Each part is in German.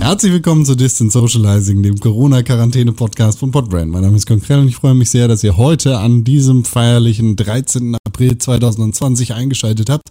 Herzlich willkommen zu Distant Socializing, dem Corona-Quarantäne-Podcast von Podbrand. Mein Name ist Konkrell und ich freue mich sehr, dass ihr heute an diesem feierlichen 13. April 2020 eingeschaltet habt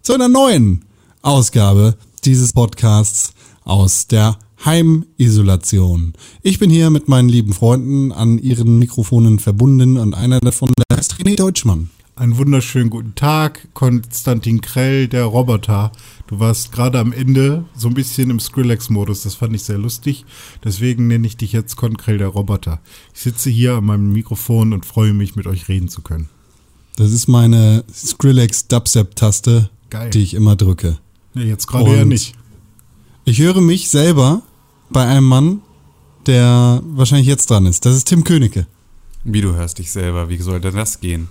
zu einer neuen Ausgabe dieses Podcasts aus der Heimisolation. Ich bin hier mit meinen lieben Freunden an ihren Mikrofonen verbunden und einer davon ist René Deutschmann. Einen wunderschönen guten Tag, Konstantin Krell, der Roboter. Du warst gerade am Ende so ein bisschen im Skrillex-Modus. Das fand ich sehr lustig. Deswegen nenne ich dich jetzt Konkrell, der Roboter. Ich sitze hier an meinem Mikrofon und freue mich, mit euch reden zu können. Das ist meine Skrillex Dubstep-Taste, die ich immer drücke. Nee, jetzt gerade ja nicht. Ich höre mich selber bei einem Mann, der wahrscheinlich jetzt dran ist. Das ist Tim Königke. Wie du hörst dich selber, wie soll denn das gehen?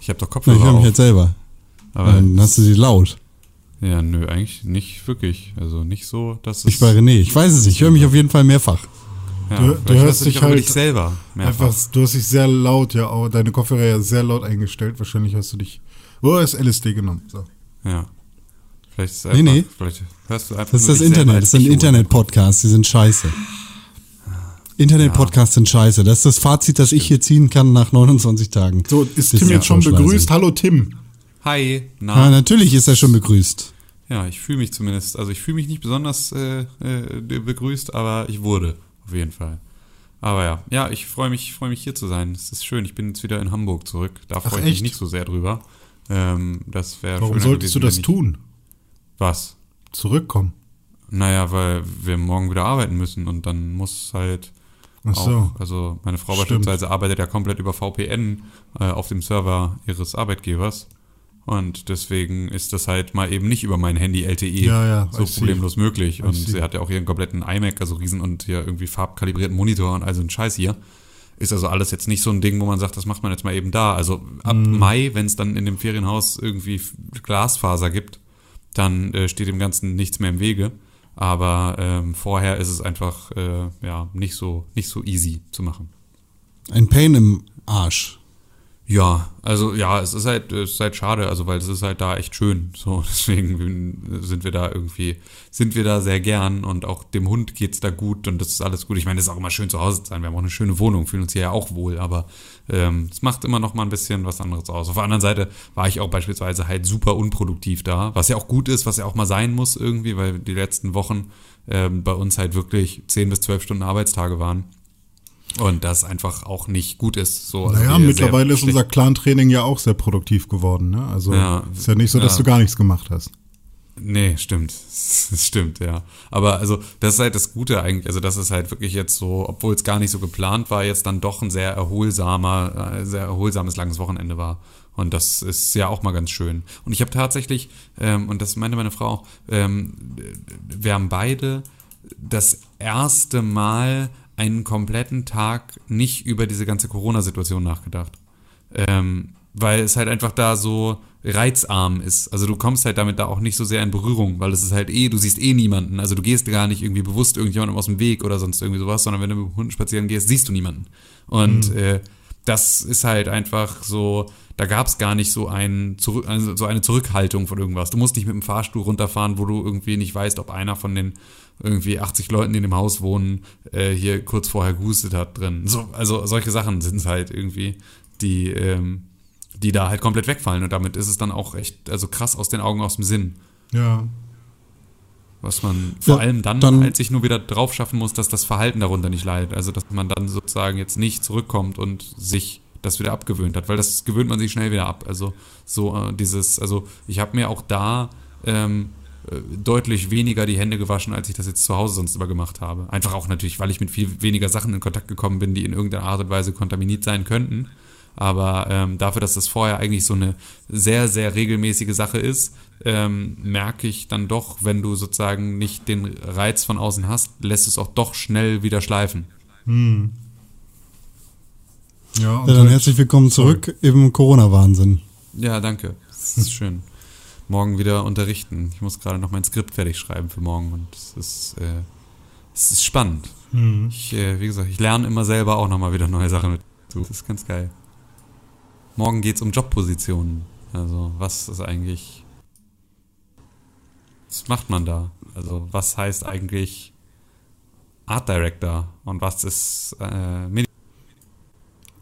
Ich habe doch Kopfhörer. Ich höre mich jetzt selber. Aber dann hast du sie laut. Ja, nö, eigentlich nicht wirklich. Also nicht so, dass es. Ich bei René, ich weiß es nicht. Ich höre mich auf jeden Fall mehrfach. Ja, du, du hörst dich halt dich selber mehrfach. Einfach, du hast dich sehr laut, ja, auch deine Kopfhörer ja sehr laut eingestellt. Wahrscheinlich hast du dich. Oh, hast LSD genommen. So. Ja. Vielleicht ist es einfach, nee, nee. vielleicht hörst du einfach Das ist das Internet, das sind Internet-Podcasts, die sind scheiße. Internet-Podcasts ja. sind scheiße. Das ist das Fazit, das ich hier ziehen kann nach 29 Tagen. So, ist Tim jetzt schon begrüßt? Hallo Tim. Hi. Na. Ja, natürlich ist er schon begrüßt. Ja, ich fühle mich zumindest, also ich fühle mich nicht besonders äh, äh, begrüßt, aber ich wurde, auf jeden Fall. Aber ja, ja, ich freue mich, freue mich hier zu sein. Es ist schön. Ich bin jetzt wieder in Hamburg zurück. Da freue ich mich nicht so sehr drüber. Ähm, das wäre Warum solltest gewesen, du das tun? Was? Zurückkommen. Naja, weil wir morgen wieder arbeiten müssen und dann muss halt Ach so. Auch, also meine Frau beispielsweise arbeitet ja komplett über VPN äh, auf dem Server ihres Arbeitgebers. Und deswegen ist das halt mal eben nicht über mein Handy LTE ja, ja, so problemlos see. möglich. Und sie hat ja auch ihren kompletten iMac, also riesen und hier irgendwie farbkalibrierten Monitor und also ein Scheiß hier. Ist also alles jetzt nicht so ein Ding, wo man sagt, das macht man jetzt mal eben da. Also ab mm. Mai, wenn es dann in dem Ferienhaus irgendwie Glasfaser gibt, dann äh, steht dem Ganzen nichts mehr im Wege. Aber ähm, vorher ist es einfach äh, ja, nicht, so, nicht so easy zu machen. Ein Pain im Arsch. Ja, also ja, es ist halt, es ist halt schade, also weil es ist halt da echt schön. So, deswegen sind wir da irgendwie, sind wir da sehr gern und auch dem Hund geht's da gut und das ist alles gut. Ich meine, es ist auch immer schön zu Hause zu sein. Wir haben auch eine schöne Wohnung, fühlen uns hier ja auch wohl, aber ähm, es macht immer noch mal ein bisschen was anderes aus. Auf der anderen Seite war ich auch beispielsweise halt super unproduktiv da, was ja auch gut ist, was ja auch mal sein muss irgendwie, weil die letzten Wochen ähm, bei uns halt wirklich zehn bis zwölf Stunden Arbeitstage waren. Und das einfach auch nicht gut ist. So, also naja, mittlerweile ist unser Clan-Training ja auch sehr produktiv geworden. Ne? Also ja, ist ja nicht so, dass ja. du gar nichts gemacht hast. Nee, stimmt. Das stimmt, ja. Aber also, das ist halt das Gute eigentlich. Also, das ist halt wirklich jetzt so, obwohl es gar nicht so geplant war, jetzt dann doch ein sehr erholsamer, äh, sehr erholsames langes Wochenende war. Und das ist ja auch mal ganz schön. Und ich habe tatsächlich, ähm, und das meinte meine Frau auch, ähm, wir haben beide das erste Mal einen kompletten Tag nicht über diese ganze Corona-Situation nachgedacht. Ähm, weil es halt einfach da so reizarm ist. Also du kommst halt damit da auch nicht so sehr in Berührung, weil es ist halt eh, du siehst eh niemanden. Also du gehst gar nicht irgendwie bewusst irgendjemandem aus dem Weg oder sonst irgendwie sowas, sondern wenn du mit dem Hund spazieren gehst, siehst du niemanden. Und mhm. äh, das ist halt einfach so, da gab es gar nicht so, ein, also so eine Zurückhaltung von irgendwas. Du musst nicht mit dem Fahrstuhl runterfahren, wo du irgendwie nicht weißt, ob einer von den irgendwie 80 Leuten, die in dem Haus wohnen, äh, hier kurz vorher gehustet hat drin. So, also solche Sachen sind es halt irgendwie, die, ähm, die da halt komplett wegfallen. Und damit ist es dann auch echt, also krass aus den Augen, aus dem Sinn. Ja. Was man vor ja, allem dann, dann halt sich nur wieder drauf schaffen muss, dass das Verhalten darunter nicht leidet. Also dass man dann sozusagen jetzt nicht zurückkommt und sich das wieder abgewöhnt hat, weil das gewöhnt man sich schnell wieder ab. Also so äh, dieses, also ich habe mir auch da ähm, äh, deutlich weniger die Hände gewaschen, als ich das jetzt zu Hause sonst immer gemacht habe. Einfach auch natürlich, weil ich mit viel weniger Sachen in Kontakt gekommen bin, die in irgendeiner Art und Weise kontaminiert sein könnten. Aber ähm, dafür, dass das vorher eigentlich so eine sehr, sehr regelmäßige Sache ist, ähm, merke ich dann doch, wenn du sozusagen nicht den Reiz von außen hast, lässt es auch doch schnell wieder schleifen. Hm. Ja, ja, dann herzlich willkommen zurück sorry. im Corona-Wahnsinn. Ja, danke. Das ist schön morgen wieder unterrichten. Ich muss gerade noch mein Skript fertig schreiben für morgen und es ist, äh, es ist spannend. Mhm. Ich, äh, wie gesagt, ich lerne immer selber auch nochmal wieder neue Sachen mit. Das ist ganz geil. Morgen geht es um Jobpositionen. Also, was ist eigentlich was macht man da? Also was heißt eigentlich Art Director und was ist äh, Medi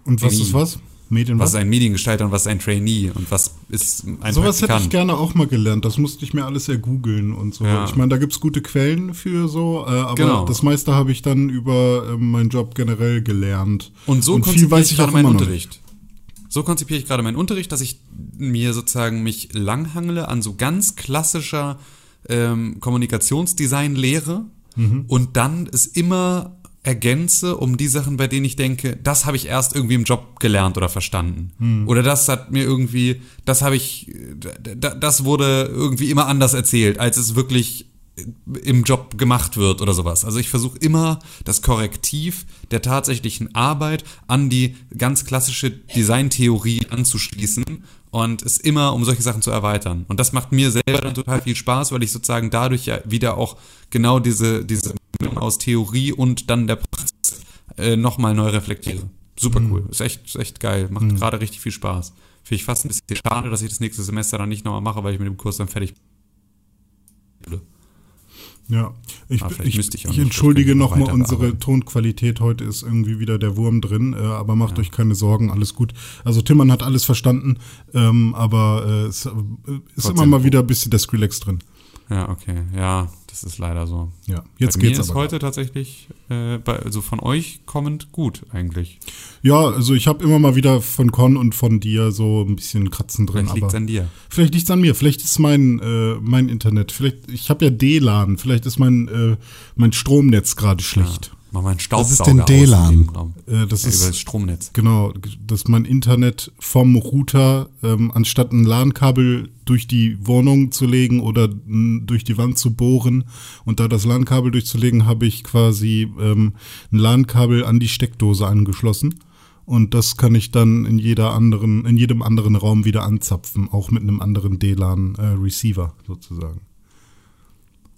Und was Trainee. ist was? Medien was ist ein Mediengestalter und was ist ein Trainee und was ist ein Sowas hätte ich gerne auch mal gelernt. Das musste ich mir alles ergoogeln und so. Ja. Ich meine, da gibt's gute Quellen für so, äh, aber Genau. das meiste habe ich dann über äh, meinen Job generell gelernt. Und so viel konzipiere weiß ich auch meinen Unterricht. So konzipiere ich gerade meinen Unterricht, dass ich mir sozusagen mich langhangle an so ganz klassischer ähm, Kommunikationsdesign-Lehre Mhm. und dann es immer ergänze um die Sachen, bei denen ich denke, das habe ich erst irgendwie im Job gelernt oder verstanden. Mhm. Oder das hat mir irgendwie, das habe ich, das wurde irgendwie immer anders erzählt, als es wirklich im Job gemacht wird oder sowas. Also ich versuche immer das Korrektiv der tatsächlichen Arbeit an die ganz klassische Designtheorie anzuschließen und es immer um solche Sachen zu erweitern. Und das macht mir selber dann total viel Spaß, weil ich sozusagen dadurch ja wieder auch genau diese, diese Mischung aus Theorie und dann der Praxis äh, nochmal neu reflektiere. Super cool. Ist echt, ist echt geil. Macht gerade richtig viel Spaß. Finde ich fast ein bisschen schade, dass ich das nächste Semester dann nicht nochmal mache, weil ich mit dem Kurs dann fertig bin. Ja, ich, Ah, ich, ich ich, entschuldige nochmal unsere. Tonqualität. Heute ist irgendwie wieder der Wurm drin, äh, aber macht euch keine Sorgen, alles gut. Also Timmann hat alles verstanden, ähm, aber äh, es äh, ist Trotzdem immer mal wieder ein bisschen der Skrillex drin. Ja, okay. Ja, das ist leider so. Ja, jetzt Bei mir geht's ist aber. heute tatsächlich, äh, bei, also von euch kommend gut eigentlich. Ja, also ich habe immer mal wieder von Con und von dir so ein bisschen Kratzen drin, Vielleicht liegt an dir. vielleicht liegt's an mir, vielleicht ist mein äh, mein Internet, vielleicht ich habe ja DLAN, vielleicht ist mein äh, mein Stromnetz gerade schlecht. Mach mal einen ist Staubsauger denn aus in DLAN? Äh, das Ja, über ist das Stromnetz. Genau, dass mein Internet vom Router, ähm, anstatt ein LAN-Kabel durch die Wohnung zu legen oder m, durch die Wand zu bohren und da das LAN-Kabel durchzulegen, habe ich quasi ähm, ein LAN-Kabel an die Steckdose angeschlossen. Und das kann ich dann in jeder anderen, in jedem anderen Raum wieder anzapfen, auch mit einem anderen DLAN-Receiver sozusagen.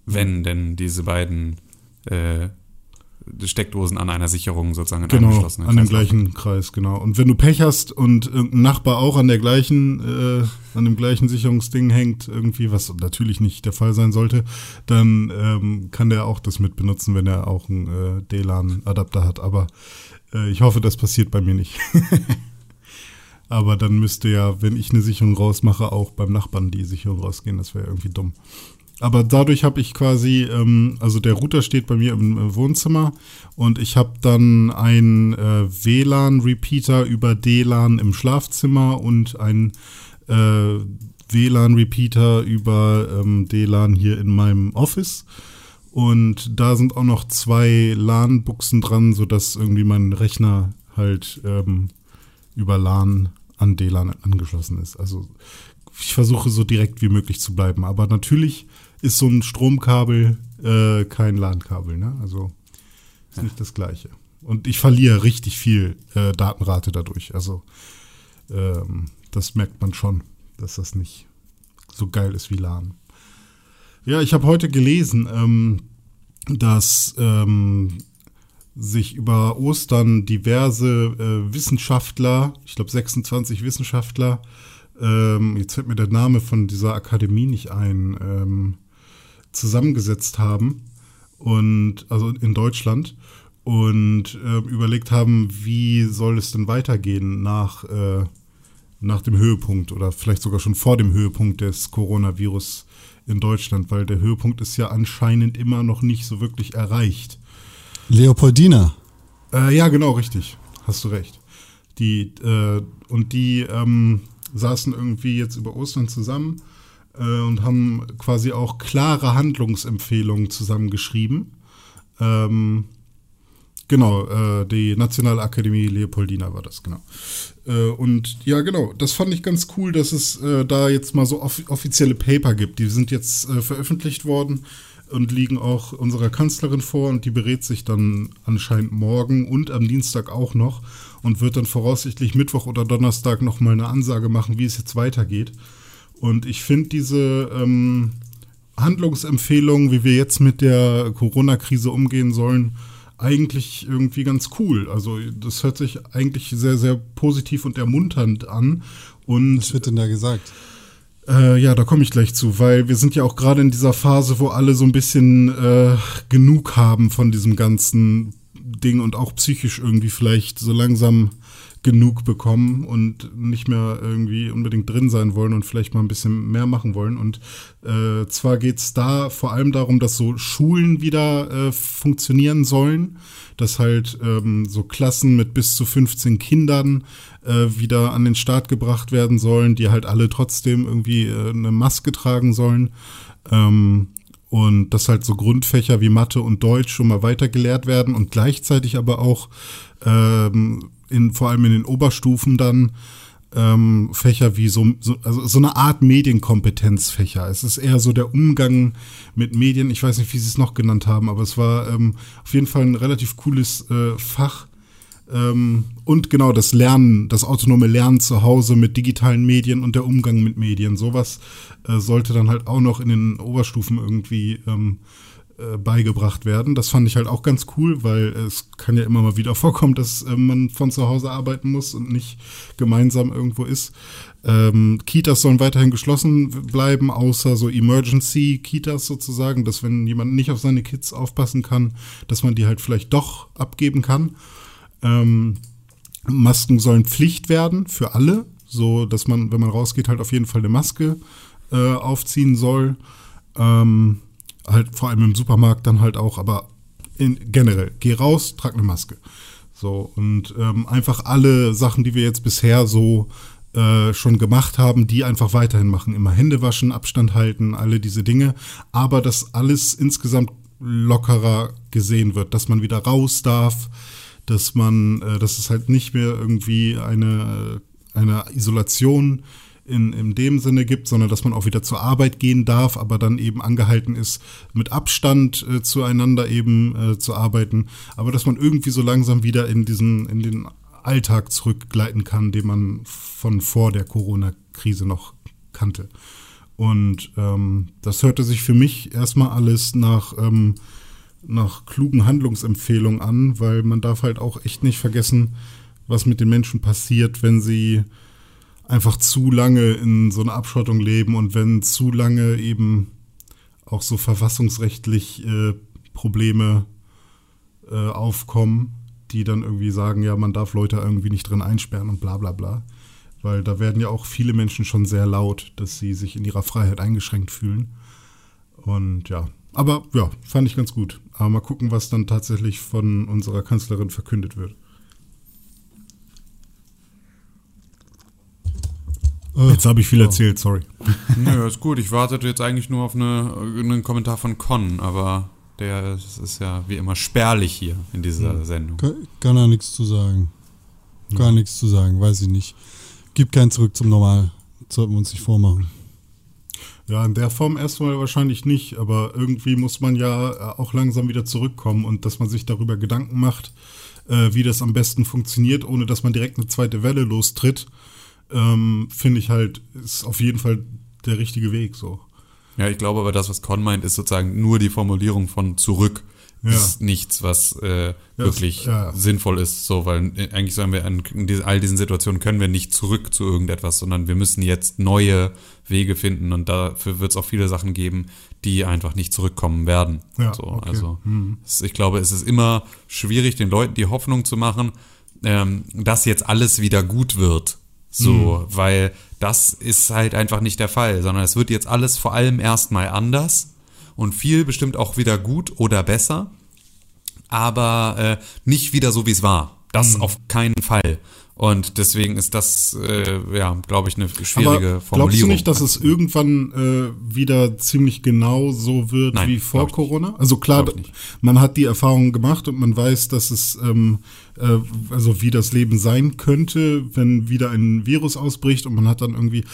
Wenn denn diese beiden äh, Steckdosen an einer Sicherung sozusagen in Genau, angeschlossenen an dem gleichen Kreis, genau. Und wenn du Pech hast und irgendein Nachbar auch an der gleichen, äh, an dem gleichen Sicherungsding hängt, irgendwie, was natürlich nicht der Fall sein sollte, dann ähm, kann der auch das mit benutzen, wenn er auch einen äh, DLAN-Adapter hat. Aber äh, ich hoffe, das passiert bei mir nicht. Aber dann müsste ja, wenn ich eine Sicherung rausmache, auch beim Nachbarn die Sicherung rausgehen. Das wäre irgendwie dumm. Aber dadurch habe ich quasi, ähm, also der Router steht bei mir im äh, Wohnzimmer und ich habe dann einen äh, WLAN-Repeater über DLAN im Schlafzimmer und einen äh, WLAN-Repeater über ähm, DLAN hier in meinem Office. Und da sind auch noch zwei LAN-Buchsen dran, sodass irgendwie mein Rechner halt ähm, über LAN an DLAN angeschlossen ist. Also ich versuche so direkt wie möglich zu bleiben. Aber natürlich ist so ein Stromkabel äh, kein LAN-Kabel, ne? Also ist nicht das gleiche. Und ich verliere richtig viel äh, Datenrate dadurch. Also ähm, das merkt man schon, dass das nicht so geil ist wie LAN. Ja, ich habe heute gelesen, ähm, dass ähm, sich über Ostern diverse äh, Wissenschaftler, ich glaube 26 Wissenschaftler, ähm, jetzt fällt mir der Name von dieser Akademie nicht ein, ähm, zusammengesetzt haben und also in Deutschland und äh, überlegt haben, wie soll es denn weitergehen nach, äh, nach dem Höhepunkt oder vielleicht sogar schon vor dem Höhepunkt des Coronavirus in Deutschland, weil der Höhepunkt ist ja anscheinend immer noch nicht so wirklich erreicht. Leopoldina. Äh, ja, genau, richtig. Hast du recht. Die, äh, und die ähm, saßen irgendwie jetzt über Ostern zusammen und haben quasi auch klare Handlungsempfehlungen zusammengeschrieben. Ähm, genau, äh, die Nationale Akademie Leopoldina war das, genau. Äh, und ja, genau, das fand ich ganz cool, dass es äh, da jetzt mal so off offizielle Paper gibt. Die sind jetzt äh, veröffentlicht worden und liegen auch unserer Kanzlerin vor und die berät sich dann anscheinend morgen und am Dienstag auch noch und wird dann voraussichtlich Mittwoch oder Donnerstag nochmal eine Ansage machen, wie es jetzt weitergeht. Und ich finde diese ähm, Handlungsempfehlungen, wie wir jetzt mit der Corona-Krise umgehen sollen, eigentlich irgendwie ganz cool. Also das hört sich eigentlich sehr, sehr positiv und ermunternd an. Und Was wird denn da gesagt? Äh, ja, da komme ich gleich zu, weil wir sind ja auch gerade in dieser Phase, wo alle so ein bisschen äh, genug haben von diesem ganzen Ding und auch psychisch irgendwie vielleicht so langsam genug bekommen und nicht mehr irgendwie unbedingt drin sein wollen und vielleicht mal ein bisschen mehr machen wollen. Und äh, zwar geht's da vor allem darum, dass so Schulen wieder äh, funktionieren sollen, dass halt ähm, so Klassen mit bis zu 15 Kindern äh, wieder an den Start gebracht werden sollen, die halt alle trotzdem irgendwie äh, eine Maske tragen sollen. Ähm, und dass halt so Grundfächer wie Mathe und Deutsch schon mal weiter gelehrt werden und gleichzeitig aber auch ähm, in, vor allem in den Oberstufen dann ähm, Fächer wie so, so, also so eine Art Medienkompetenzfächer. Es ist eher so der Umgang mit Medien. Ich weiß nicht, wie sie es noch genannt haben, aber es war ähm, auf jeden Fall ein relativ cooles äh, Fach. Ähm, und genau das Lernen, das autonome Lernen zu Hause mit digitalen Medien und der Umgang mit Medien. Sowas äh, sollte dann halt auch noch in den Oberstufen irgendwie ähm, äh, beigebracht werden. Das fand ich halt auch ganz cool, weil es kann ja immer mal wieder vorkommen, dass äh, man von zu Hause arbeiten muss und nicht gemeinsam irgendwo ist. Ähm, Kitas sollen weiterhin geschlossen bleiben, außer so Emergency-Kitas sozusagen, dass wenn jemand nicht auf seine Kids aufpassen kann, dass man die halt vielleicht doch abgeben kann. Ähm, Masken sollen Pflicht werden für alle, so dass man, wenn man rausgeht, halt auf jeden Fall eine Maske äh, aufziehen soll. Ähm, halt vor allem im Supermarkt dann halt auch, aber in, generell, geh raus, trag eine Maske. So, und ähm, einfach alle Sachen, die wir jetzt bisher so äh, schon gemacht haben, die einfach weiterhin machen. Immer Hände waschen, Abstand halten, alle diese Dinge. Aber dass alles insgesamt lockerer gesehen wird, dass man wieder raus darf, dass man, äh, dass es halt nicht mehr irgendwie eine, eine Isolation in, in dem Sinne gibt, sondern dass man auch wieder zur Arbeit gehen darf, aber dann eben angehalten ist, mit Abstand äh, zueinander eben äh, zu arbeiten, aber dass man irgendwie so langsam wieder in diesen, in den Alltag zurückgleiten kann, den man von vor der Corona-Krise noch kannte. Und ähm, das hörte sich für mich erstmal alles nach, ähm, nach klugen Handlungsempfehlungen an, weil man darf halt auch echt nicht vergessen, was mit den Menschen passiert, wenn sie einfach zu lange in so einer Abschottung leben und wenn zu lange eben auch so verfassungsrechtlich äh, Probleme äh, aufkommen, die dann irgendwie sagen, ja, man darf Leute irgendwie nicht drin einsperren und bla bla bla. Weil da werden ja auch viele Menschen schon sehr laut, dass sie sich in ihrer Freiheit eingeschränkt fühlen. Und ja, aber ja, fand ich ganz gut. Aber mal gucken, was dann tatsächlich von unserer Kanzlerin verkündet wird. Jetzt habe ich viel erzählt, sorry. Nö, ist gut. Ich wartete jetzt eigentlich nur auf eine, einen Kommentar von Con, aber der ist, ja wie immer spärlich hier in dieser Hm. Sendung. Kann, kann er nichts zu sagen. Gar nichts zu sagen, weiß ich nicht. Gibt kein Zurück zum Normal. Sollten wir uns nicht vormachen. Ja, in der Form erstmal wahrscheinlich nicht, aber irgendwie muss man ja äh, auch langsam wieder zurückkommen und dass man sich darüber Gedanken macht, äh, wie das am besten funktioniert, ohne dass man direkt eine zweite Welle lostritt, ähm, finde ich halt, ist auf jeden Fall der richtige Weg so. Ja, ich glaube aber, das, was Con meint, ist sozusagen nur die Formulierung von zurück. Ja. Ist nichts, was äh, wirklich ja, ja. sinnvoll ist. So, weil äh, eigentlich sagen wir, an all diesen Situationen können wir nicht zurück zu irgendetwas, sondern wir müssen jetzt neue Wege finden und dafür wird es auch viele Sachen geben, die einfach nicht zurückkommen werden. Ja, so, okay. Also es, ich glaube, es ist immer schwierig, den Leuten die Hoffnung zu machen, ähm, dass jetzt alles wieder gut wird. So, weil das ist halt einfach nicht der Fall, sondern es wird jetzt alles vor allem erstmal anders und viel bestimmt auch wieder gut oder besser, aber äh, nicht wieder so, wie es war. Das auf keinen Fall. Und deswegen ist das, äh, ja, glaube ich, eine schwierige Aber Formulierung. glaubst du nicht, dass es irgendwann äh, wieder ziemlich genau so wird Nein, wie vor. Corona? Also klar, man hat die Erfahrung gemacht und man weiß, dass es ähm, äh, also wie das Leben sein könnte, wenn wieder ein Virus ausbricht und man hat dann irgendwie.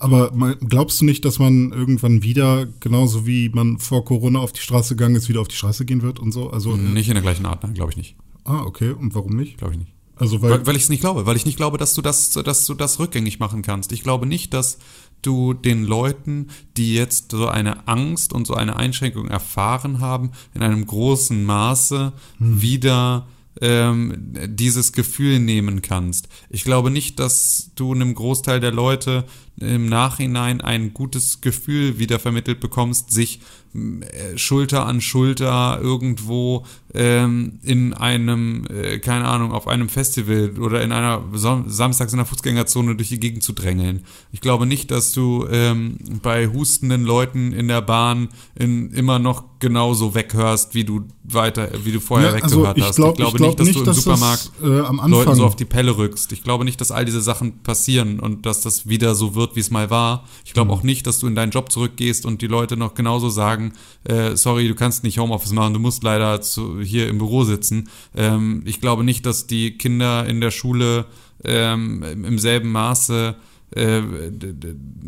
Aber glaubst du nicht, dass man irgendwann wieder genauso wie man vor Corona auf die Straße gegangen ist, wieder auf die Straße gehen wird und so? Also Nicht in der gleichen Art, nein, glaube ich nicht. Ah okay und warum nicht? Glaube ich nicht. Also weil, Weil, weil ich es nicht glaube, weil ich nicht glaube, dass du das, dass du das rückgängig machen kannst. Ich glaube nicht, dass du den Leuten, die jetzt so eine Angst und so eine Einschränkung erfahren haben, in einem großen Maße wieder ähm, dieses Gefühl nehmen kannst. Ich glaube nicht, dass du einem Großteil der Leute im Nachhinein ein gutes Gefühl wieder vermittelt bekommst, sich äh, Schulter an Schulter irgendwo ähm, in einem, äh, keine Ahnung, auf einem Festival oder in einer Samstags in der Fußgängerzone durch die Gegend zu drängeln. Ich glaube nicht, dass du ähm, bei hustenden Leuten in der Bahn in, immer noch genauso weghörst, wie du weiter, wie du vorher ja, also weggehört ich glaub, hast. Ich glaube glaub nicht, dass nicht, du im dass Supermarkt das, äh, Leuten so auf die Pelle rückst. Ich glaube nicht, dass all diese Sachen passieren und dass das wieder so wird, wie es mal war. Ich glaube mhm. auch nicht, dass du in deinen Job zurückgehst und die Leute noch genauso sagen, äh, sorry, du kannst nicht Homeoffice machen, du musst leider zu, hier im Büro sitzen. Ähm, ich glaube nicht, dass die Kinder in der Schule ähm, im selben Maße äh,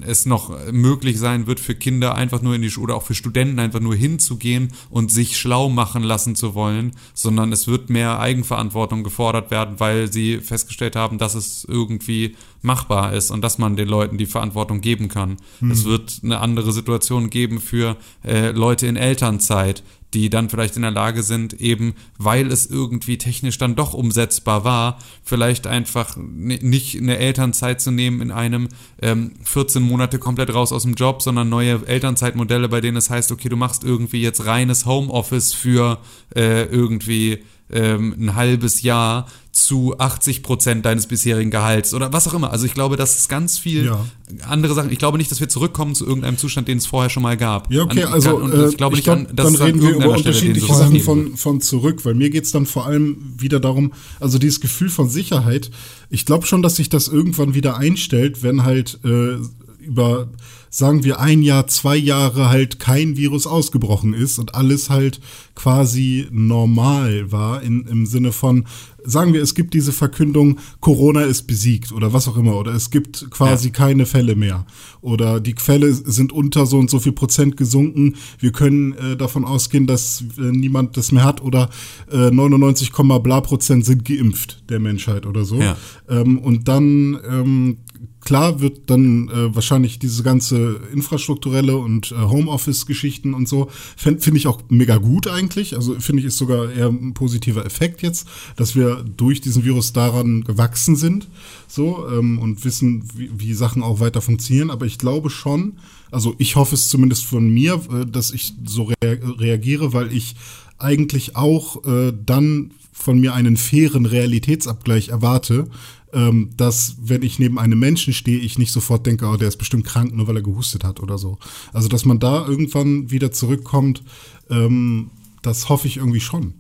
es noch möglich sein wird für Kinder einfach nur in die Schule oder auch für Studenten einfach nur hinzugehen und sich schlau machen lassen zu wollen, sondern es wird mehr Eigenverantwortung gefordert werden, weil sie festgestellt haben, dass es irgendwie machbar ist und dass man den Leuten die Verantwortung geben kann. Hm. Es wird eine andere Situation geben für äh, Leute in Elternzeit, die dann vielleicht in der Lage sind, eben weil es irgendwie technisch dann doch umsetzbar war, vielleicht einfach nicht eine Elternzeit zu nehmen in einem ähm, 14 Monate komplett raus aus dem Job, sondern neue Elternzeitmodelle, bei denen es heißt, okay, du machst irgendwie jetzt reines Homeoffice für äh, irgendwie ähm, ein halbes Jahr zu 80 Prozent deines bisherigen Gehalts oder was auch immer. Also ich glaube, das ist ganz viel ja. andere Sachen. Ich glaube nicht, dass wir zurückkommen zu irgendeinem Zustand, den es vorher schon mal gab. Ja, okay, an, also und ich glaube ich nicht, glaub, an, dass dann reden wir über unterschiedliche Sachen von, von zurück, weil mir geht's dann vor allem wieder darum, also dieses Gefühl von Sicherheit. Ich glaube schon, dass sich das irgendwann wieder einstellt, wenn halt äh, über sagen wir, ein Jahr, zwei Jahre halt kein Virus ausgebrochen ist und alles halt quasi normal war in, im Sinne von, sagen wir, es gibt diese Verkündung, Corona ist besiegt oder was auch immer, oder es gibt quasi ja. keine Fälle mehr oder die Fälle sind unter so und so viel Prozent gesunken. Wir können äh, davon ausgehen, dass äh, niemand das mehr hat oder äh, 99, bla Prozent sind geimpft der Menschheit oder so. Ja. Ähm, und dann ähm, klar wird dann äh, wahrscheinlich diese ganze infrastrukturelle und äh, Homeoffice-Geschichten und so, finde find ich auch mega gut eigentlich. Also finde ich ist sogar eher ein positiver Effekt jetzt, dass wir durch diesen Virus daran gewachsen sind so ähm, und wissen, wie, wie Sachen auch weiter funktionieren. Aber ich glaube schon, also ich hoffe es zumindest von mir, äh, dass ich so rea reagiere, weil ich eigentlich auch äh, dann von mir einen fairen Realitätsabgleich erwarte ähm, dass, wenn ich neben einem Menschen stehe, ich nicht sofort denke, oh, der ist bestimmt krank, nur weil er gehustet hat oder so. Also, dass man da irgendwann wieder zurückkommt, ähm, das hoffe ich irgendwie schon.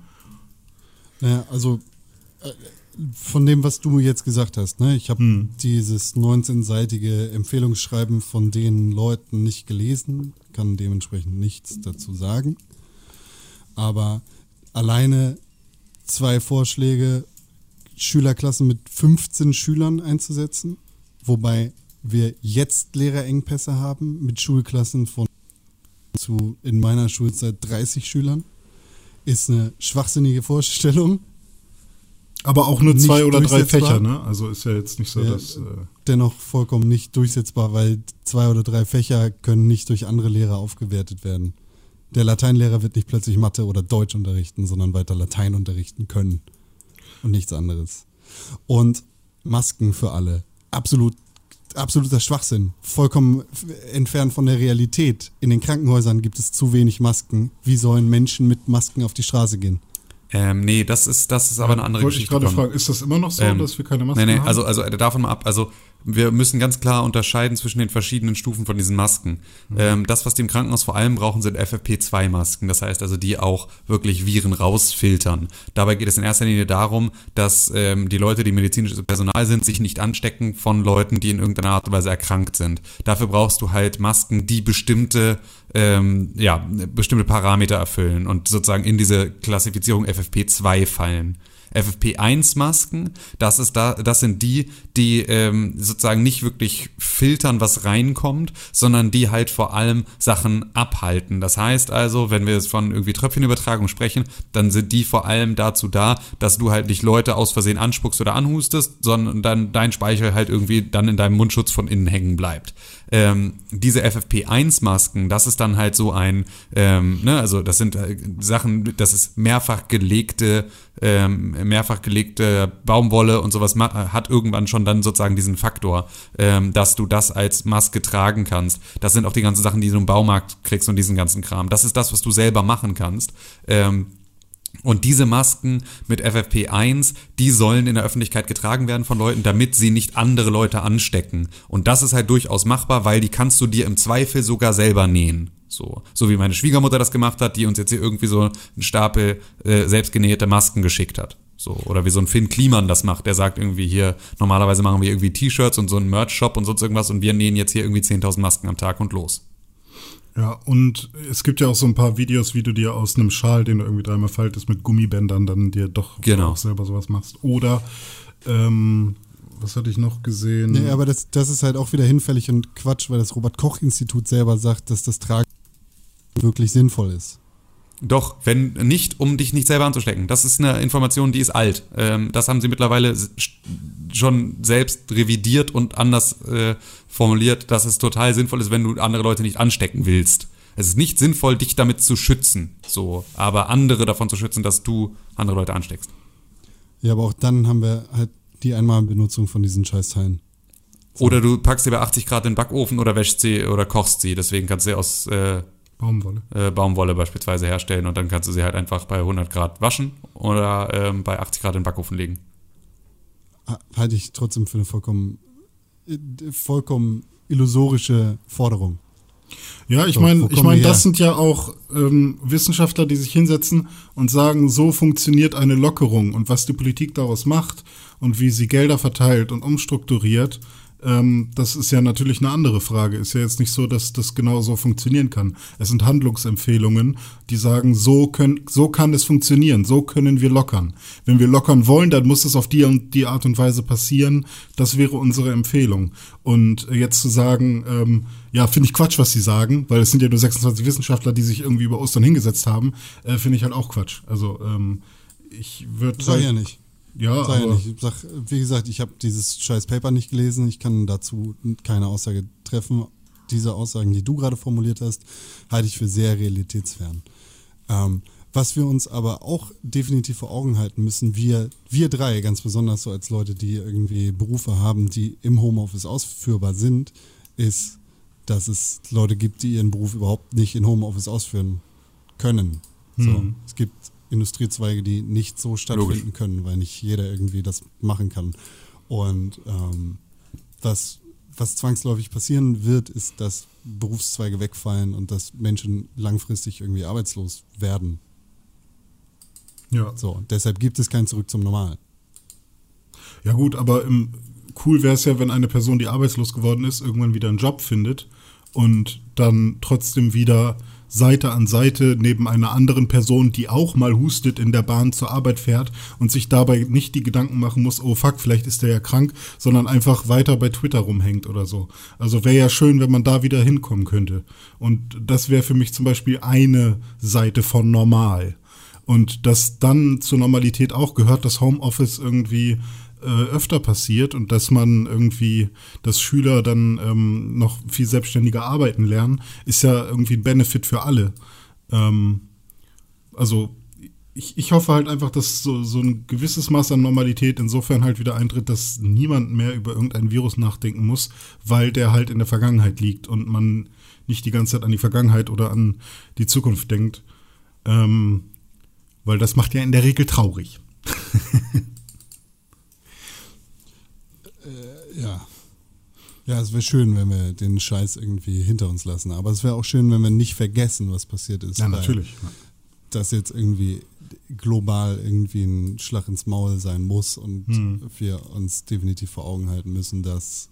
Naja, also äh, von dem, was du jetzt gesagt hast, ne? ich habe hm. dieses 19-seitige Empfehlungsschreiben von den Leuten nicht gelesen, kann dementsprechend nichts dazu sagen. Aber alleine zwei Vorschläge Schülerklassen mit 15 Schülern einzusetzen, wobei wir jetzt Lehrerengpässe haben mit Schulklassen von zu in meiner Schulzeit 30 Schülern. Ist eine schwachsinnige Vorstellung. Aber auch nur zwei oder drei Fächer, ne? Also ist ja jetzt nicht so, ja, dass. Äh dennoch vollkommen nicht durchsetzbar, weil zwei oder drei Fächer können nicht durch andere Lehrer aufgewertet werden. Der Lateinlehrer wird nicht plötzlich Mathe oder Deutsch unterrichten, sondern weiter Latein unterrichten können und nichts anderes. Und Masken für alle. Absolut, absoluter Schwachsinn. Vollkommen entfernt von der Realität. In den Krankenhäusern gibt es zu wenig Masken. Wie sollen Menschen mit Masken auf die Straße gehen? Ähm, nee, das ist, das ist aber eine andere Wollte Geschichte. Wollte ich gerade fragen, ist das immer noch so, ähm, dass wir keine Masken nee, nee, haben? Also, also davon mal ab, also wir müssen ganz klar unterscheiden zwischen den verschiedenen Stufen von diesen Masken. Mhm. Ähm, das, was die im Krankenhaus vor allem brauchen, sind FFP2-Masken. Das heißt also, die auch wirklich Viren rausfiltern. Dabei geht es in erster Linie darum, dass ähm, die Leute, die medizinisches Personal sind, sich nicht anstecken von Leuten, die in irgendeiner Art und Weise erkrankt sind. Dafür brauchst du halt Masken, die bestimmte ähm, ja, bestimmte Parameter erfüllen und sozusagen in diese Klassifizierung FFP2 fallen. FFP1-Masken, das ist da, das sind die, die ähm, sozusagen nicht wirklich filtern, was reinkommt, sondern die halt vor allem Sachen abhalten. Das heißt also, wenn wir jetzt von irgendwie Tröpfchenübertragung sprechen, dann sind die vor allem dazu da, dass du halt nicht Leute aus Versehen anspuckst oder anhustest, sondern dann dein Speichel halt irgendwie dann in deinem Mundschutz von innen hängen bleibt. Ähm, diese FFP1-Masken, das ist dann halt so ein, ähm, ne, also das sind äh, Sachen, das ist mehrfach gelegte ähm, mehrfach gelegte Baumwolle und sowas hat irgendwann schon dann sozusagen diesen Faktor, ähm, dass du das als Maske tragen kannst. Das sind auch die ganzen Sachen, die du im Baumarkt kriegst und diesen ganzen Kram. Das ist das, was du selber machen kannst. Ähm, und diese Masken mit FFP1, die sollen in der Öffentlichkeit getragen werden von Leuten, damit sie nicht andere Leute anstecken. Und das ist halt durchaus machbar, weil die kannst du dir im Zweifel sogar selber nähen. So, so wie meine Schwiegermutter das gemacht hat, die uns jetzt hier irgendwie so einen Stapel äh, selbstgenähte Masken geschickt hat. So, oder wie so ein Finn Kliman das macht, der sagt irgendwie hier, normalerweise machen wir irgendwie T-Shirts und so einen Merch-Shop und sonst irgendwas und wir nähen jetzt hier irgendwie 10.000 Masken am Tag und los. Ja, und es gibt ja auch so ein paar Videos, wie du dir aus einem Schal, den du irgendwie dreimal faltest, mit Gummibändern dann dir doch genau. auch selber sowas machst. Oder, ähm, was hatte ich noch gesehen? Nee, aber das, das ist halt auch wieder hinfällig und Quatsch, weil das Robert-Koch-Institut selber sagt, dass das Tragen wirklich sinnvoll ist. Doch, wenn nicht, um dich nicht selber anzustecken. Das ist eine Information, die ist alt. Ähm, das haben sie mittlerweile schon selbst revidiert und anders äh, formuliert, dass es total sinnvoll ist, wenn du andere Leute nicht anstecken willst. Es ist nicht sinnvoll, dich damit zu schützen, so, aber andere davon zu schützen, dass du andere Leute ansteckst. Ja, aber auch dann haben wir halt die Einmalbenutzung von diesen Scheißteilen. So. Oder du packst sie bei 80 Grad in den Backofen oder wäschst sie oder kochst sie. Deswegen kannst du sie aus äh, Baumwolle. Äh, Baumwolle beispielsweise herstellen und dann kannst du sie halt einfach bei 100 Grad waschen oder ähm, bei 80 Grad in den Backofen legen. Halte ich trotzdem für eine vollkommen, äh, vollkommen illusorische Forderung. Ja, ich meine, ich meine, das sind ja auch ähm, Wissenschaftler, die sich hinsetzen und sagen, so funktioniert eine Lockerung und was die Politik daraus macht und wie sie Gelder verteilt und umstrukturiert ähm, das ist ja natürlich eine andere Frage. Ist ja jetzt nicht so, dass das genau so funktionieren kann. Es sind Handlungsempfehlungen, die sagen, so, können, so kann es funktionieren, so können wir lockern. Wenn wir lockern wollen, dann muss es auf die und die Art und Weise passieren. Das wäre unsere Empfehlung. Und jetzt zu sagen, ähm, ja, finde ich Quatsch, was sie sagen, weil es sind ja nur 26 Wissenschaftler, die sich irgendwie über Ostern hingesetzt haben, äh, finde ich halt auch Quatsch. Also ähm, ich würde. Sag halt, ja nicht. Ja, Sei aber nicht. Sag, wie gesagt, ich habe dieses scheiß Paper nicht gelesen. Ich kann dazu keine Aussage treffen. Diese Aussagen, die du gerade formuliert hast, halte ich für sehr realitätsfern. Ähm, was wir uns aber auch definitiv vor Augen halten müssen, wir, wir drei, ganz besonders so als Leute, die irgendwie Berufe haben, die im Homeoffice ausführbar sind, ist, dass es Leute gibt, die ihren Beruf überhaupt nicht in Homeoffice ausführen können. So, hm. Es gibt Industriezweige, die nicht so stattfinden Logisch. können, weil nicht jeder irgendwie das machen kann. Und ähm, was, was zwangsläufig passieren wird, ist, dass Berufszweige wegfallen und dass Menschen langfristig irgendwie arbeitslos werden. Ja. So, deshalb gibt es kein Zurück zum Normal. Ja gut, aber im, cool wäre es ja, wenn eine Person, die arbeitslos geworden ist, irgendwann wieder einen Job findet und dann trotzdem wieder Seite an Seite neben einer anderen Person, die auch mal hustet in der Bahn zur Arbeit fährt und sich dabei nicht die Gedanken machen muss, oh fuck, vielleicht ist der ja krank, sondern einfach weiter bei Twitter rumhängt oder so. Also wäre ja schön, wenn man da wieder hinkommen könnte. Und das wäre für mich zum Beispiel eine Seite von normal. Und dass dann zur Normalität auch gehört, dass Homeoffice irgendwie äh, öfter passiert und dass man irgendwie, dass Schüler dann ähm, noch viel selbstständiger arbeiten lernen, ist ja irgendwie ein Benefit für alle. Ähm, also ich, ich hoffe halt einfach, dass so, so ein gewisses Maß an Normalität insofern halt wieder eintritt, dass niemand mehr über irgendein Virus nachdenken muss, weil der halt in der Vergangenheit liegt und man nicht die ganze Zeit an die Vergangenheit oder an die Zukunft denkt. Ähm, weil das macht ja in der Regel traurig. Ja. Ja, es wäre schön, wenn wir den Scheiß irgendwie hinter uns lassen. Aber es wäre auch schön, wenn wir nicht vergessen, was passiert ist. Ja, natürlich. Dass jetzt irgendwie global irgendwie ein Schlag ins Maul sein muss und hm. wir uns definitiv vor Augen halten müssen, dass,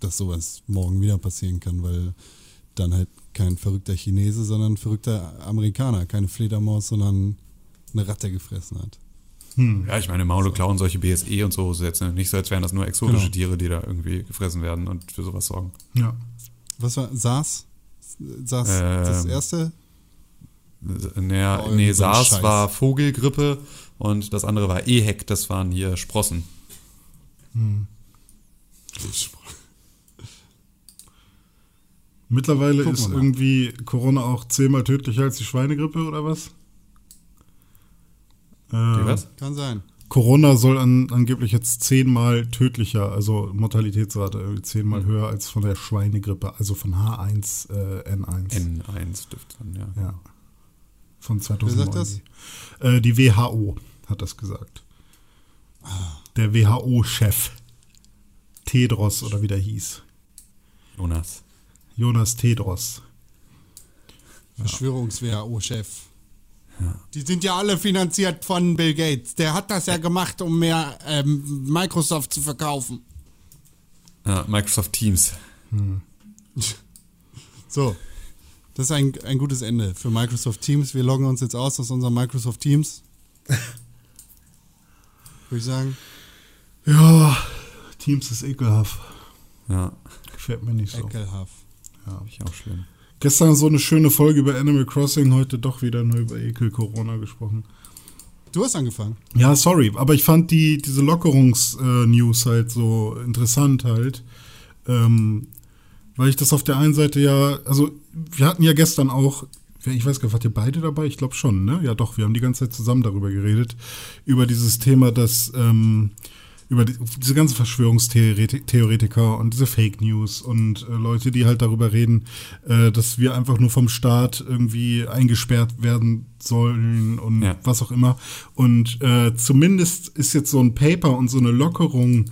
dass sowas morgen wieder passieren kann, weil dann halt kein verrückter Chinese, sondern ein verrückter Amerikaner, keine Fledermaus, sondern eine Ratte gefressen hat. Hm. Ja, ich meine, Maule klauen solche BSE und so ist jetzt nicht so, als wären das nur exotische genau. Tiere, die da irgendwie gefressen werden und für sowas sorgen. Ja. Was war SARS? SARS ähm, das erste? Naja, nee, SARS Scheiß. war Vogelgrippe und das andere war EHEC, das waren hier Sprossen. Hm. Mittlerweile ist irgendwie Corona auch zehnmal tödlicher als die Schweinegrippe oder was? Die Äh, was? Kann sein. Corona soll an, angeblich jetzt zehnmal tödlicher, also Mortalitätsrate zehnmal Mhm. höher als von der Schweinegrippe, also von H1N1. N1 dürfte dann, ja. Ja. Von 2009. Wer sagt das? Äh, die WHO hat das gesagt. Der WHO-Chef. Tedros oder wie der hieß. Jonas. Jonas Tedros. Verschwörungs-WHO-Chef. Die sind ja alle finanziert von Bill Gates. Der hat das ja gemacht, um mehr ähm, Microsoft zu verkaufen. Ja, Microsoft Teams. So. Das ist ein, ein gutes Ende für Microsoft Teams. Wir loggen uns jetzt aus aus unserem Microsoft Teams. Würde ich sagen. Ja, Teams ist ekelhaft. Ja, Gefällt mir nicht so. Ekelhaft. ich auch schlimm. Gestern so eine schöne Folge über Animal Crossing, heute doch wieder nur über Ekel Corona gesprochen. Du hast angefangen. Ja, sorry, aber ich fand die, diese Lockerungs-News halt so interessant halt. Ähm, weil ich das auf der einen Seite ja, also wir hatten ja gestern auch, ich weiß gar nicht, wart ihr beide dabei? Ich glaube schon, ne? Ja doch, wir haben die ganze Zeit zusammen darüber geredet, über dieses Thema, dass, ähm, über die, diese ganzen Verschwörungstheoretiker und diese Fake News und äh, Leute, die halt darüber reden, äh, dass wir einfach nur vom Staat irgendwie eingesperrt werden sollen und Ja. was auch immer. Und äh, zumindest ist jetzt so ein Paper und so eine Lockerung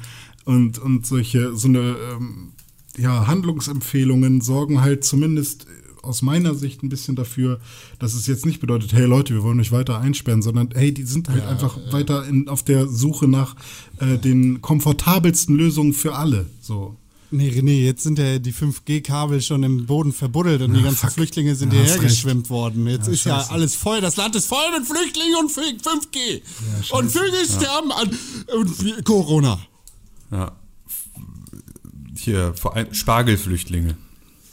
und, und solche, so eine ähm, ja, Handlungsempfehlungen sorgen halt zumindest aus meiner Sicht ein bisschen dafür, dass es jetzt nicht bedeutet, hey Leute, wir wollen euch weiter einsperren, sondern hey, die sind halt Ja, einfach äh. weiter in, auf der Suche nach äh, den komfortabelsten Lösungen für alle. So. Nee, René, jetzt sind ja die 5G-Kabel schon im Boden verbuddelt und die Ja, ganzen fuck. Flüchtlinge sind Ja, hierher geschwemmt worden. Jetzt Ja, ist ja scheiße. alles voll. Das Land ist voll mit Flüchtlingen und 5G. scheiße. und Vögel sterben an und Corona. Ja. Hier, vor allem Spargelflüchtlinge.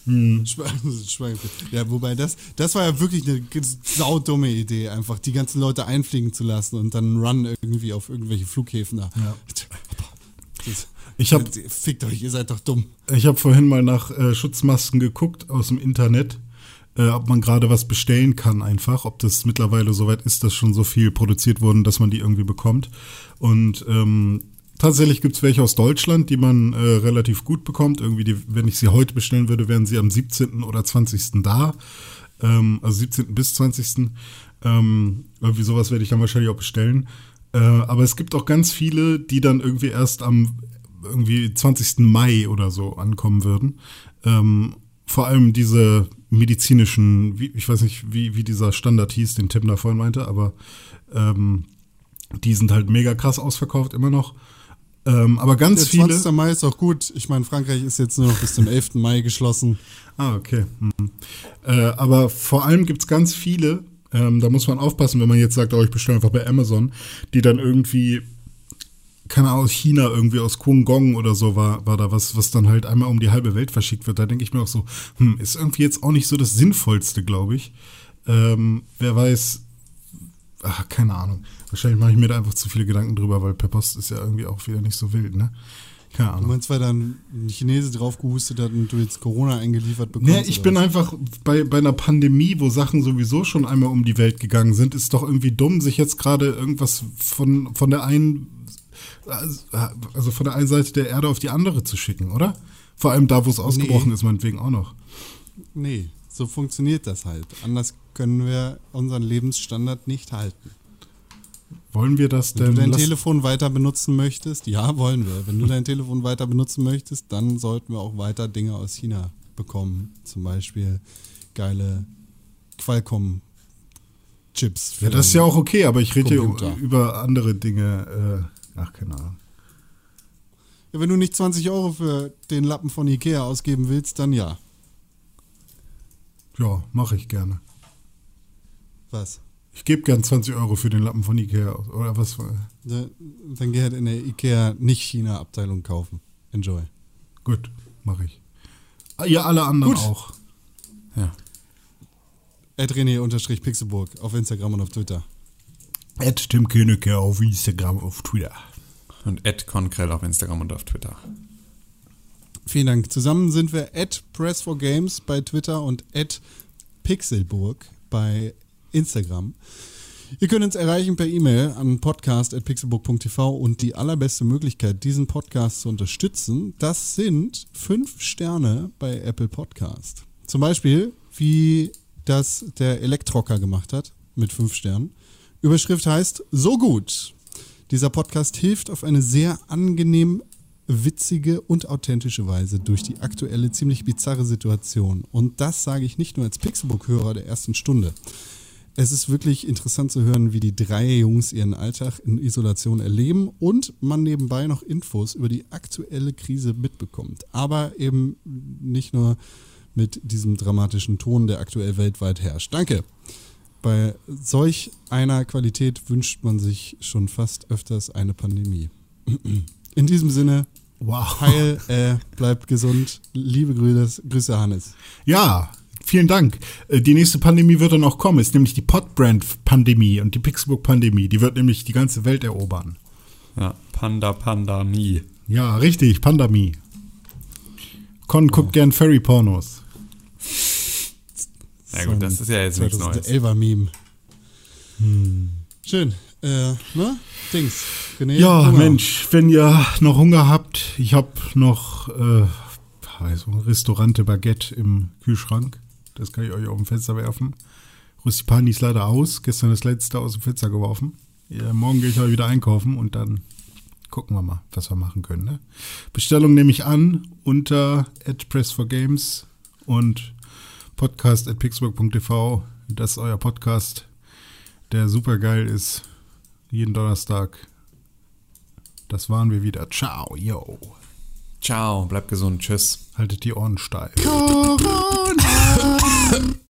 Schwe- Ja, wobei das, das war ja wirklich eine saudumme Idee, einfach die ganzen Leute einfliegen zu lassen und dann Run irgendwie auf irgendwelche Flughäfen da. Ja. Das, Ich hab- Fickt euch, ihr seid doch dumm. Ich habe vorhin mal nach äh, Schutzmasken geguckt aus dem Internet, äh, ob man gerade was bestellen kann einfach, ob das mittlerweile soweit ist, dass schon so viel produziert wurden, dass man die irgendwie bekommt. Und ähm, tatsächlich gibt's welche aus Deutschland, die man äh, relativ gut bekommt. Irgendwie, die, wenn ich sie heute bestellen würde, wären sie am 17. oder 20. da. Ähm, also 17. bis 20. Ähm, irgendwie sowas werde ich dann wahrscheinlich auch bestellen. Äh, aber es gibt auch ganz viele, die dann irgendwie erst am irgendwie 20. Mai oder so ankommen würden. Ähm, vor allem diese medizinischen, wie, ich weiß nicht, wie, wie dieser Standard hieß, den Tim da vorhin meinte, aber ähm, die sind halt mega krass ausverkauft immer noch. Ähm, aber ganz Der viele. 20. Mai ist auch gut. Ich meine, Frankreich ist jetzt nur noch bis zum 11. Mai geschlossen. Ah, okay. Hm. Äh, aber vor allem gibt's ganz viele, ähm, da muss man aufpassen, wenn man jetzt sagt, oh, ich bestelle einfach bei Amazon, die dann irgendwie, keine Ahnung, aus China, irgendwie aus Guangdong oder so war, war da was, was dann halt einmal um die halbe Welt verschickt wird. Da denke ich mir auch so, hm, ist irgendwie jetzt auch nicht so das Sinnvollste, glaube ich. Ähm, wer weiß, ach, keine Ahnung. Wahrscheinlich mache ich mir da einfach zu viele Gedanken drüber, weil per Post ist ja irgendwie auch wieder nicht so wild, ne? Keine Du Ahnung. meinst, weil dann ein Chinese drauf gehustet hat und du jetzt Corona eingeliefert bekommst? Nee, ich bin was? einfach bei, bei einer Pandemie, wo Sachen sowieso schon einmal um die Welt gegangen sind, ist doch irgendwie dumm, sich jetzt gerade irgendwas von, von der einen, also von der einen Seite der Erde auf die andere zu schicken, oder? Vor allem da, wo es ausgebrochen ist, meinetwegen auch noch. Nee, so funktioniert das halt. Anders können wir unseren Lebensstandard nicht halten. Wollen wir das Wenn denn? du dein Telefon weiter benutzen möchtest, ja, wollen wir. Wenn du dein Telefon weiter benutzen möchtest, dann sollten wir auch weiter Dinge aus China bekommen. Zum Beispiel geile Qualcomm-Chips. ja, das ist ja auch okay, aber ich rede hier über andere Dinge. Äh, ach, keine Ahnung. Ja, wenn du nicht 20 Euro für den Lappen von Ikea ausgeben willst, dann ja. Ja, mache ich gerne. Was? Ich gebe gern 20 Euro für den Lappen von Ikea aus. Oder was? Da- Dann geh halt in der Ikea Nicht-China-Abteilung kaufen. Enjoy. Gut, mache ich. Ah, Ihr alle anderen Gut. auch. Ja. René-Pixelburg auf Instagram und auf Twitter. Ed Tim Königke auf Instagram, auf Twitter. Und Ed Conkrell auf Instagram und auf Twitter. Vielen Dank. Zusammen sind wir at Press4Games bei Twitter und at Pixelburg bei Instagram. Ihr könnt uns erreichen per E-Mail an podcast.pixelbook.tv und die allerbeste Möglichkeit, diesen Podcast zu unterstützen, das sind fünf Sterne bei Apple Podcast. Zum Beispiel, wie das der Elektrocker gemacht hat, mit fünf Sternen. Überschrift heißt, so gut. Dieser Podcast hilft auf eine sehr angenehm witzige und authentische Weise durch die aktuelle ziemlich bizarre Situation. Und das sage ich nicht nur als Pixelbook-Hörer der ersten Stunde. Es ist wirklich interessant zu hören, wie die drei Jungs ihren Alltag in Isolation erleben und man nebenbei noch Infos über die aktuelle Krise mitbekommt. Aber eben nicht nur mit diesem dramatischen Ton, der aktuell weltweit herrscht. Danke. Bei solch einer Qualität wünscht man sich schon fast öfters eine Pandemie. In diesem Sinne, Wow. heil, äh, bleibt gesund. Liebe Grüße, Grüße Hannes. Ja, vielen Dank. Äh, Die nächste Pandemie wird dann auch kommen, ist nämlich die Podbrand-Pandemie und die Pixelbook-Pandemie. Die wird nämlich die ganze Welt erobern. Ja, Panda Pandemie. Ja, richtig, Pandemie. Con guckt gern Furry-Pornos. Na gut, das ist ja jetzt nichts Neues. 2011er Meme. Schön. Äh, ne? Dings. René, Ja, Hunger. Mensch, wenn ihr noch Hunger habt, ich habe noch äh, also Restaurante Baguette im Kühlschrank. Das kann ich euch auf dem Fenster werfen. Russipani ist leider aus. Gestern das letzte aus dem Fenster geworfen. Ja, morgen gehe ich aber wieder einkaufen und dann gucken wir mal, was wir machen können. Ne? Bestellung nehme ich an unter @press4games und podcast at pixburg.tv. Das ist euer Podcast, der super geil ist. Jeden Donnerstag. Das waren wir wieder. Ciao, yo. Ciao, bleibt gesund, tschüss. Haltet die Ohren steif.